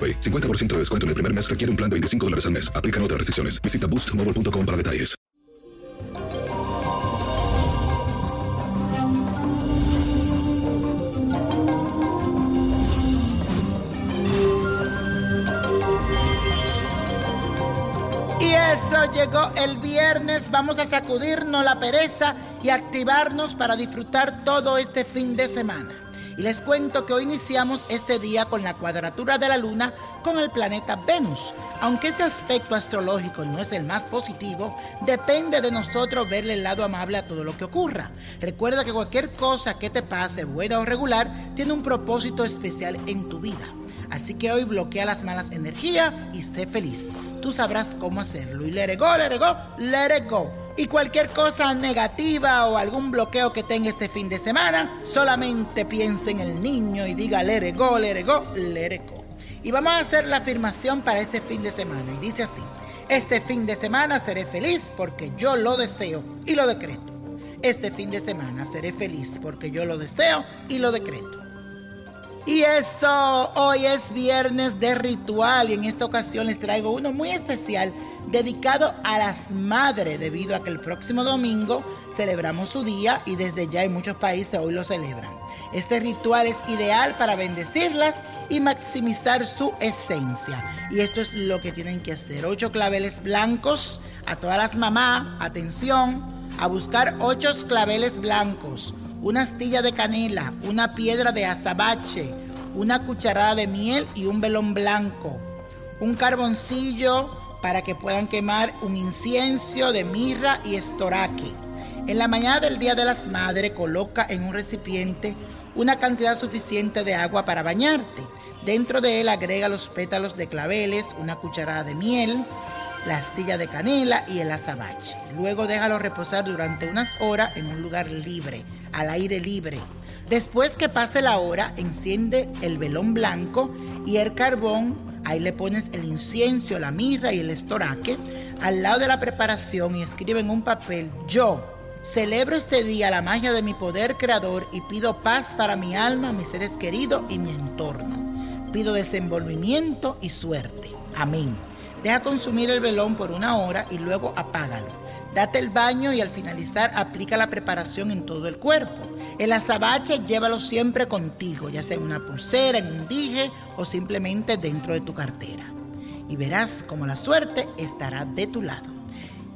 AroPay. 50% de descuento en el primer mes requiere un plan de 25 dólares al mes. Aplican otras restricciones. Visita boostmobile.com para detalles. Y eso llegó el viernes. Vamos a sacudirnos la pereza y activarnos para disfrutar todo este fin de semana. Y les cuento que hoy iniciamos este día con la cuadratura de la luna con el planeta Venus. Aunque este aspecto astrológico no es el más positivo, depende de nosotros verle el lado amable a todo lo que ocurra. Recuerda que cualquier cosa que te pase, buena o regular, tiene un propósito especial en tu vida. Así que hoy bloquea las malas energías y sé feliz. Tú sabrás cómo hacerlo. Y let it go, let it go, let it go. Y cualquier cosa negativa o algún bloqueo que tenga este fin de semana, solamente piense en el niño y diga let it go. Y vamos a hacer la afirmación para este fin de semana. Y dice así, este fin de semana seré feliz porque yo lo deseo y lo decreto. Este fin de semana seré feliz porque yo lo deseo y lo decreto. Y eso, hoy es viernes de ritual y en esta ocasión les traigo uno muy especial dedicado a las madres debido a que el próximo domingo celebramos su día y desde ya en muchos países hoy lo celebran. Este ritual es ideal para bendecirlas y maximizar su esencia. Y esto es lo que tienen que hacer. Ocho claveles blancos a todas las mamás, atención, a buscar ocho claveles blancos una astilla de canela, una piedra de azabache, una cucharada de miel y un velón blanco, un carboncillo para que puedan quemar un incienso de mirra y estoraque. En la mañana del Día de las Madres coloca en un recipiente una cantidad suficiente de agua para bañarte. Dentro de él agrega los pétalos de claveles, una cucharada de miel, la astilla de canela y el azabache. Luego déjalo reposar durante unas horas en un lugar libre, al aire libre. Después que pase la hora, enciende el velón blanco y el carbón. Ahí le pones el incienso, la mirra y el estoraque al lado de la preparación y escribe en un papel, yo celebro este día la magia de mi poder creador y pido paz para mi alma, mis seres queridos y mi entorno. Pido desenvolvimiento y suerte. Amén. Deja consumir el velón por una hora y luego apágalo. Date el baño y al finalizar aplica la preparación en todo el cuerpo. El azabache llévalo siempre contigo, ya sea en una pulsera, en un dije o simplemente dentro de tu cartera. Y verás como la suerte estará de tu lado.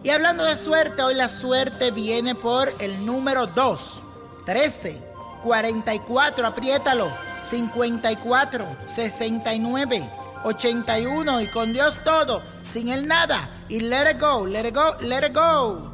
Y hablando de suerte, hoy la suerte viene por el número 2, 13, 44, apriétalo, 54, 69. 81 y con Dios todo, sin Él nada. Y let it go, let it go, let it go.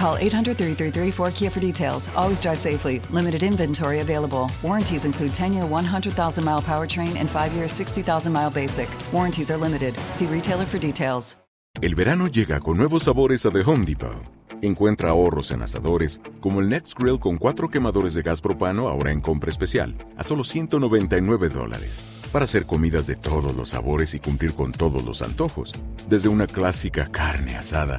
Call 800 333 4KIA for details. Always drive safely. Limited inventory available. Warranties include 10 year 100,000 mile powertrain and 5 year 60,000 mile basic. Warranties are limited. See retailer for details. El verano llega con nuevos sabores a The Home Depot. Encuentra ahorros en asadores, como el Next Grill con cuatro quemadores de gas propano ahora en compra especial, a solo 199 dólares. Para hacer comidas de todos los sabores y cumplir con todos los antojos. Desde una clásica carne asada,